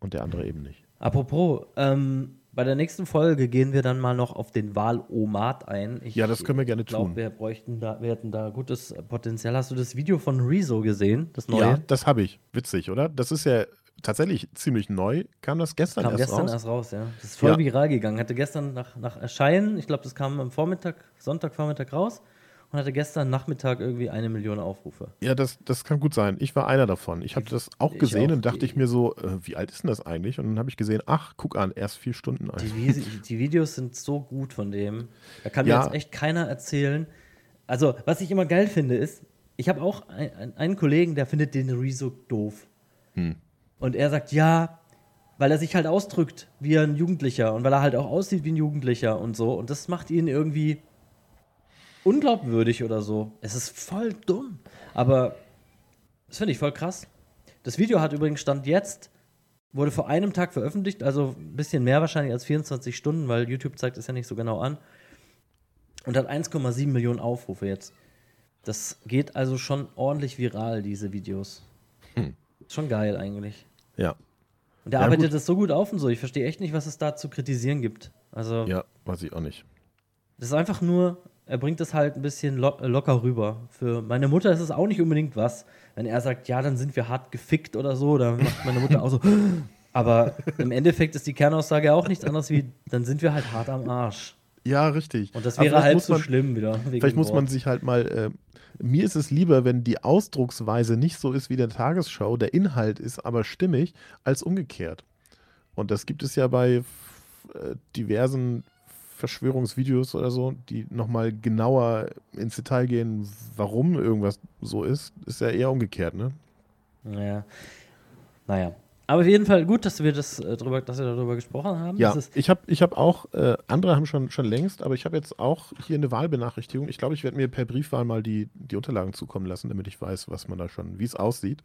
Und der andere eben nicht. Apropos, ähm, bei der nächsten Folge gehen wir dann mal noch auf den Wahlomat ein. Ich ja, das können wir gerne glaub, tun. Wir bräuchten da, wir hätten da gutes Potenzial. Hast du das Video von Rezo gesehen, das neue? Ja, das habe ich. Witzig, oder? Das ist ja tatsächlich ziemlich neu. Kam das gestern kam erst gestern raus? erst raus, ja. Das ist voll ja. viral gegangen. Hatte gestern nach, nach Erscheinen, ich glaube, das kam am Vormittag, Sonntagvormittag raus und hatte gestern Nachmittag irgendwie eine Million Aufrufe. Ja, das, das kann gut sein. Ich war einer davon. Ich habe das auch gesehen auch, und dachte ich mir so, äh, wie alt ist denn das eigentlich? Und dann habe ich gesehen, ach, guck an, erst vier Stunden alt. Die, die, Videos sind so gut von dem. Da kann ja. mir jetzt echt keiner erzählen. Also, was ich immer geil finde, ist, ich habe auch ein, einen Kollegen, der findet den Rezo doof. Hm. Und er sagt, ja, weil er sich halt ausdrückt wie ein Jugendlicher und weil er halt auch aussieht wie ein Jugendlicher und so. Und das macht ihn irgendwie unglaubwürdig oder so. Es ist voll dumm. Aber das finde ich voll krass. Das Video hat übrigens Stand jetzt, wurde vor einem Tag veröffentlicht, also ein bisschen mehr wahrscheinlich als 24 Stunden, weil YouTube zeigt es ja nicht so genau an. Und hat 1,7 Millionen Aufrufe jetzt. Das geht also schon ordentlich viral, diese Videos. Hm. Schon geil eigentlich. Ja. Und der ja, arbeitet gut. das so gut auf und so. Ich verstehe echt nicht, was es da zu kritisieren gibt. Also. Ja, weiß ich auch nicht. Das ist einfach nur er bringt es halt ein bisschen lo locker rüber. Für meine Mutter ist es auch nicht unbedingt was. Wenn er sagt, ja, dann sind wir hart gefickt oder so, dann macht meine Mutter auch so. Aber im Endeffekt ist die Kernaussage auch nichts anderes wie, dann sind wir halt hart am Arsch. Ja, richtig. Und das wäre halt so man, schlimm wieder. Vielleicht muss man sich halt mal. Äh, mir ist es lieber, wenn die Ausdrucksweise nicht so ist wie der Tagesschau, der Inhalt ist aber stimmig, als umgekehrt. Und das gibt es ja bei äh, diversen Verschwörungsvideos oder so, die nochmal genauer ins Detail gehen, warum irgendwas so ist, ist ja eher umgekehrt, ne? Naja. Naja. Aber auf jeden Fall gut, dass wir das äh, drüber, dass wir darüber gesprochen haben. Ja, ich habe ich hab auch, äh, andere haben schon, schon längst, aber ich habe jetzt auch hier eine Wahlbenachrichtigung. Ich glaube, ich werde mir per Briefwahl mal die, die Unterlagen zukommen lassen, damit ich weiß, was man da schon, wie es aussieht.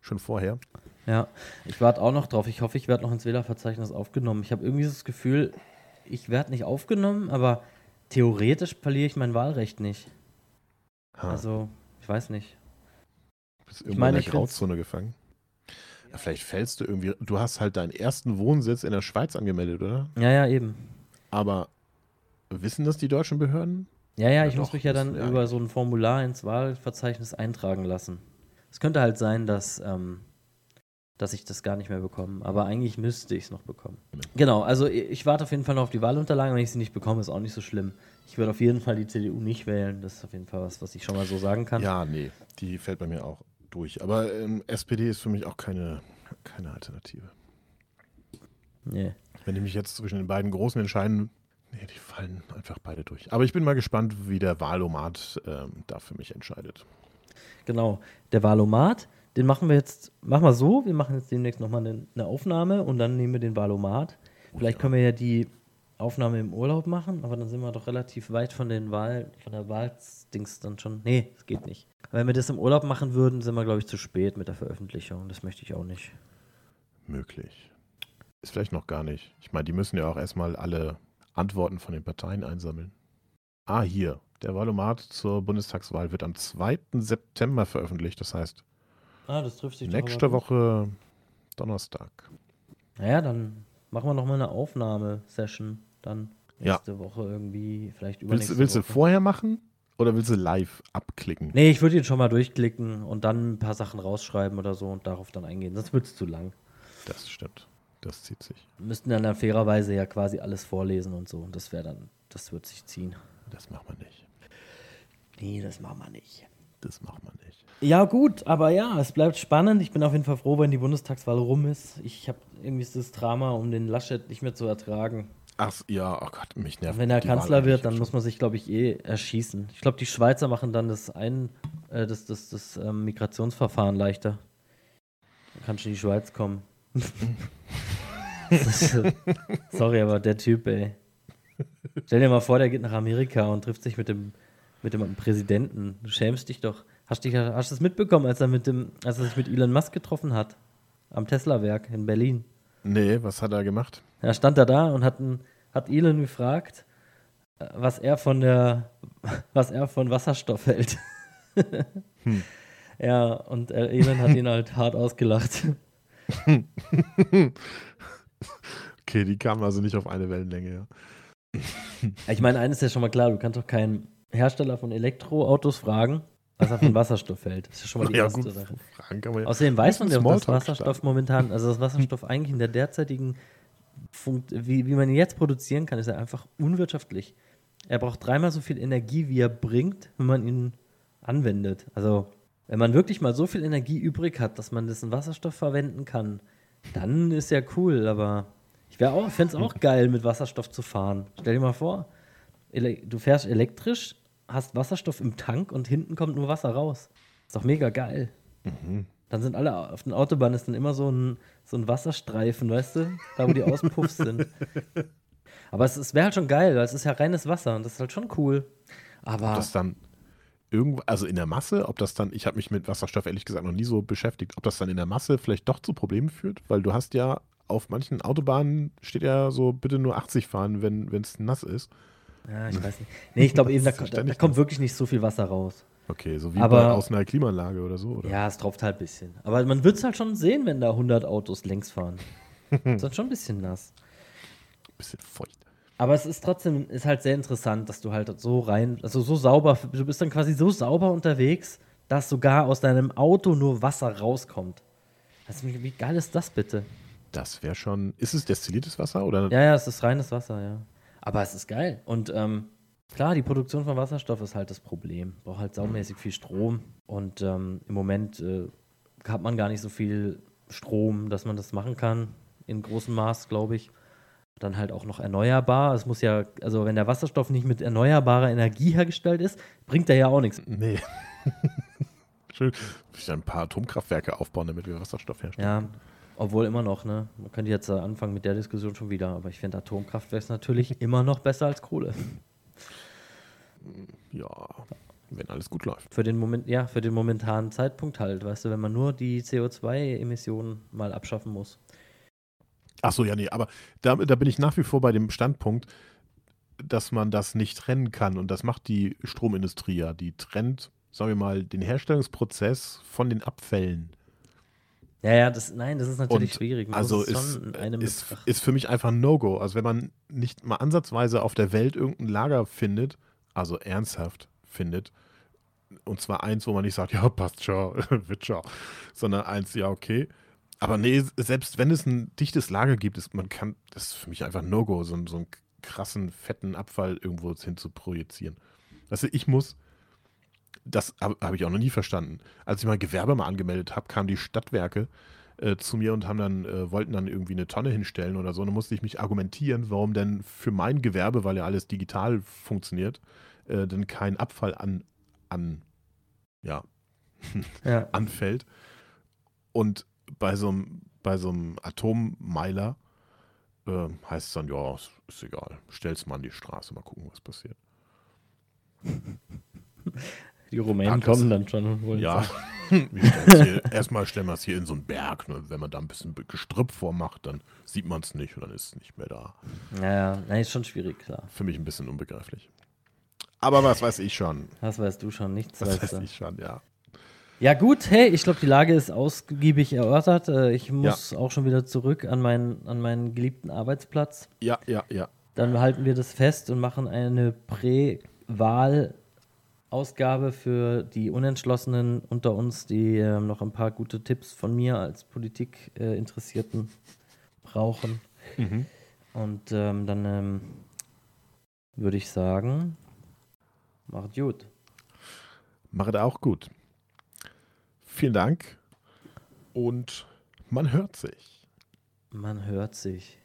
Schon vorher. Ja, ich warte auch noch drauf. Ich hoffe, ich werde noch ins Wählerverzeichnis aufgenommen. Ich habe irgendwie das Gefühl, ich werde nicht aufgenommen, aber theoretisch verliere ich mein Wahlrecht nicht. Ha. Also, ich weiß nicht. Du bist irgendwo ich meine, in der Grauzone gefangen. Ja, vielleicht fällst du irgendwie. Du hast halt deinen ersten Wohnsitz in der Schweiz angemeldet, oder? Ja, ja, eben. Aber wissen das die deutschen Behörden? Ja, ja, ich ja, muss doch, mich ja dann über so ein Formular ins Wahlverzeichnis eintragen lassen. Es könnte halt sein, dass ähm, dass ich das gar nicht mehr bekomme. Aber eigentlich müsste ich es noch bekommen. Genau, also ich warte auf jeden Fall noch auf die Wahlunterlagen. Wenn ich sie nicht bekomme, ist auch nicht so schlimm. Ich würde auf jeden Fall die CDU nicht wählen. Das ist auf jeden Fall was, was ich schon mal so sagen kann. Ja, nee, die fällt bei mir auch durch. Aber ähm, SPD ist für mich auch keine, keine Alternative. Nee. Wenn ich mich jetzt zwischen den beiden Großen entscheiden Nee, die fallen einfach beide durch. Aber ich bin mal gespannt, wie der Wahlomat ähm, da für mich entscheidet. Genau. Der Valomat, den machen wir jetzt, machen wir so, wir machen jetzt demnächst nochmal eine, Aufnahme und dann nehmen wir den Valomat. Vielleicht können wir ja die Aufnahme im Urlaub machen, aber dann sind wir doch relativ weit von den Wahl, von der Wahldings dann schon. Nee, das geht nicht. Wenn wir das im Urlaub machen würden, sind wir, glaube ich, zu spät mit der Veröffentlichung. Das möchte ich auch nicht. Möglich. Ist vielleicht noch gar nicht. Ich meine, die müssen ja auch erstmal alle Antworten von den Parteien einsammeln. Ah, hier. Der Wahlomat zur Bundestagswahl wird am 2. September veröffentlicht. Das heißt, Ah, das trifft sich nächste. Woche Donnerstag. Naja, dann machen wir nochmal eine Aufnahmesession. Dann Ja. nächste Woche irgendwie, vielleicht übernächste Willst, willst du Woche. vorher machen oder willst du live abklicken? Nee, ich würde ihn schon mal durchklicken und dann ein paar Sachen rausschreiben oder so und darauf dann eingehen. Sonst wird es zu lang. Das stimmt. Das zieht sich. Wir müssten dann ja fairerweise ja quasi alles vorlesen und so. Und das wäre dann, das wird sich ziehen. Das macht man nicht. Nee, das machen wir nicht. Das macht man nicht. Ja, gut, aber ja, es bleibt spannend. Ich bin auf jeden Fall froh, wenn die Bundestagswahl rum ist. Ich habe irgendwie das Drama um den Laschet nicht mehr zu ertragen. Ach ja, oh Gott, mich nervt. Wenn er Wahl Kanzler eigentlich wird, dann muss man sich, glaube ich, eh erschießen. Ich glaube, die Schweizer machen dann das, ein, äh, das, das, das ähm, Migrationsverfahren leichter. Dann kannst du in die Schweiz kommen. Sorry, aber der Typ, ey. Stell dir mal vor, der geht nach Amerika und trifft sich mit dem, mit dem Präsidenten. Du schämst dich doch. Hast, du es mitbekommen, als er, mit dem, als er sich mit Elon Musk getroffen hat? Am Tesla-Werk in Berlin. Nee, was hat er gemacht? Da stand er da und hat, hat Elon gefragt, äh, was er von der, was er von Wasserstoff hält. Ja, und Elon hat ihn halt hart ausgelacht. Okay, die kamen also nicht auf eine Wellenlänge, ja. Ich meine, eines ist ja schon mal klar, du kannst doch keinen Hersteller von Elektroautos fragen, was er von Wasserstoff hält. Das ist ja schon mal die ja, erste gut, Sache. Fragen ja. Außerdem weiß man ja auch, dass Wasserstoff starten. momentan, also das Wasserstoff eigentlich in der derzeitigen, Funkt, wie, wie man ihn jetzt produzieren kann, ist er einfach unwirtschaftlich. Er braucht dreimal so viel Energie, wie er bringt, wenn man ihn anwendet. Also, wenn man wirklich mal so viel Energie übrig hat, dass man das in Wasserstoff verwenden kann, dann ist ja cool, aber ich wäre auch, fände es auch geil, mit Wasserstoff zu fahren. Stell dir mal vor, du fährst elektrisch, hast Wasserstoff im Tank und hinten kommt nur Wasser raus. Ist doch mega geil. Dann sind alle auf den Autobahnen ist dann immer so ein, so ein Wasserstreifen, weißt du? Da, wo die Auspuffs sind. Aber es, es wäre halt schon geil, weil es ist ja reines Wasser und das ist halt schon cool. Aber das dann irgendwo, also in der Masse, ob das dann, ich habe mich mit Wasserstoff ehrlich gesagt noch nie so beschäftigt, ob das dann in der Masse vielleicht doch zu Problemen führt, weil du hast ja auf manchen Autobahnen steht ja so, bitte nur 80 fahren, wenn es nass ist. Ja, ich weiß nicht. Nee, ich glaube eben, da, da, da kommt wirklich nicht so viel Wasser raus. Okay, so wie Aber- bei, aus einer Klimaanlage oder so, oder? Ja, es tropft halt ein bisschen. Aber man wird es halt schon sehen, wenn da 100 Autos längs fahren. ist halt schon ein bisschen nass. Bisschen feucht. Aber es ist trotzdem, ist halt sehr interessant, dass du halt so rein, also so sauber, du bist dann quasi so sauber unterwegs, dass sogar aus deinem Auto nur Wasser rauskommt. Also, wie wie geil ist das bitte? Das wäre schon, ist es destilliertes Wasser oder? Ja, ja, es ist reines Wasser, ja. Aber es ist geil. Und ähm, klar, die Produktion von Wasserstoff ist halt das Problem. Braucht halt saumäßig viel Strom. Und ähm, im Moment äh, hat man gar nicht so viel Strom, dass man das machen kann. In großem Maß, glaube ich. Dann halt auch noch erneuerbar. Es muss ja, also wenn der Wasserstoff nicht mit erneuerbarer Energie hergestellt ist, bringt er ja auch nichts. Nee. Schön. Ich ein paar Atomkraftwerke aufbauen, damit wir Wasserstoff herstellen. Ja, obwohl immer noch, ne? Man könnte jetzt anfangen mit der Diskussion schon wieder, aber ich finde Atomkraftwerk natürlich immer noch besser als Kohle. Ja, wenn alles gut läuft. Für den Moment, ja, für den momentanen Zeitpunkt halt, weißt du, wenn man nur die CO2-Emissionen mal abschaffen muss. Ach so, ja, nee, aber da, da bin ich nach wie vor bei dem Standpunkt, dass man das nicht trennen kann. Und das macht die Stromindustrie ja. Die trennt, sagen wir mal, den Herstellungsprozess von den Abfällen. Ja, ja, das, nein, das ist natürlich Und schwierig. Man Also ist, ist, ist für mich einfach ein No-Go. Also wenn man nicht mal ansatzweise auf der Welt irgendein Lager findet, also ernsthaft findet, und zwar eins, wo man nicht sagt, ja, passt schon, wird schon, sondern eins, ja, okay. Aber nee, selbst wenn es ein dichtes Lager gibt, ist, man kann, das ist für mich einfach ein No-Go, so, so einen krassen, fetten Abfall irgendwo hin zu projizieren. Du, ich muss, das habe hab ich auch noch nie verstanden. Als ich mein Gewerbe mal angemeldet habe, kamen die Stadtwerke äh, zu mir und haben dann, äh, wollten dann irgendwie eine Tonne hinstellen oder so. Und dann musste ich mich argumentieren, warum denn für mein Gewerbe, weil ja alles digital funktioniert, äh, denn kein Abfall an, an ja, Ja. anfällt. Und bei so einem bei so einem Atommeiler äh, heißt es dann, ja, ist, ist egal, stell's mal an die Straße, mal gucken, was passiert. Die Rumänen Ja, das- kommen dann schon und wollen Ja, hier, erstmal stellen wir es hier in so einen Berg. Ne? Wenn man da ein bisschen Gestrüpp vormacht, dann sieht man es nicht und dann ist es nicht mehr da. Naja, nein, ist schon schwierig, klar. Für mich ein bisschen unbegreiflich. Aber was weiß ich schon. Das weißt du schon, nichts Was weißt weiß du. ich schon, ja. Ja gut, hey, ich glaube, die Lage ist ausgiebig erörtert. Äh, Ich muss auch schon wieder zurück an meinen, an meinen geliebten Arbeitsplatz. Ja, ja, ja. Dann halten wir das fest und machen eine Prä-Wahl-Ausgabe für die Unentschlossenen unter uns, die ähm, noch ein paar gute Tipps von mir als Politik-Interessierten brauchen. Mhm. Und ähm, dann ähm, würde ich sagen, macht gut. Macht auch gut. Vielen Dank und man hört sich. Man hört sich.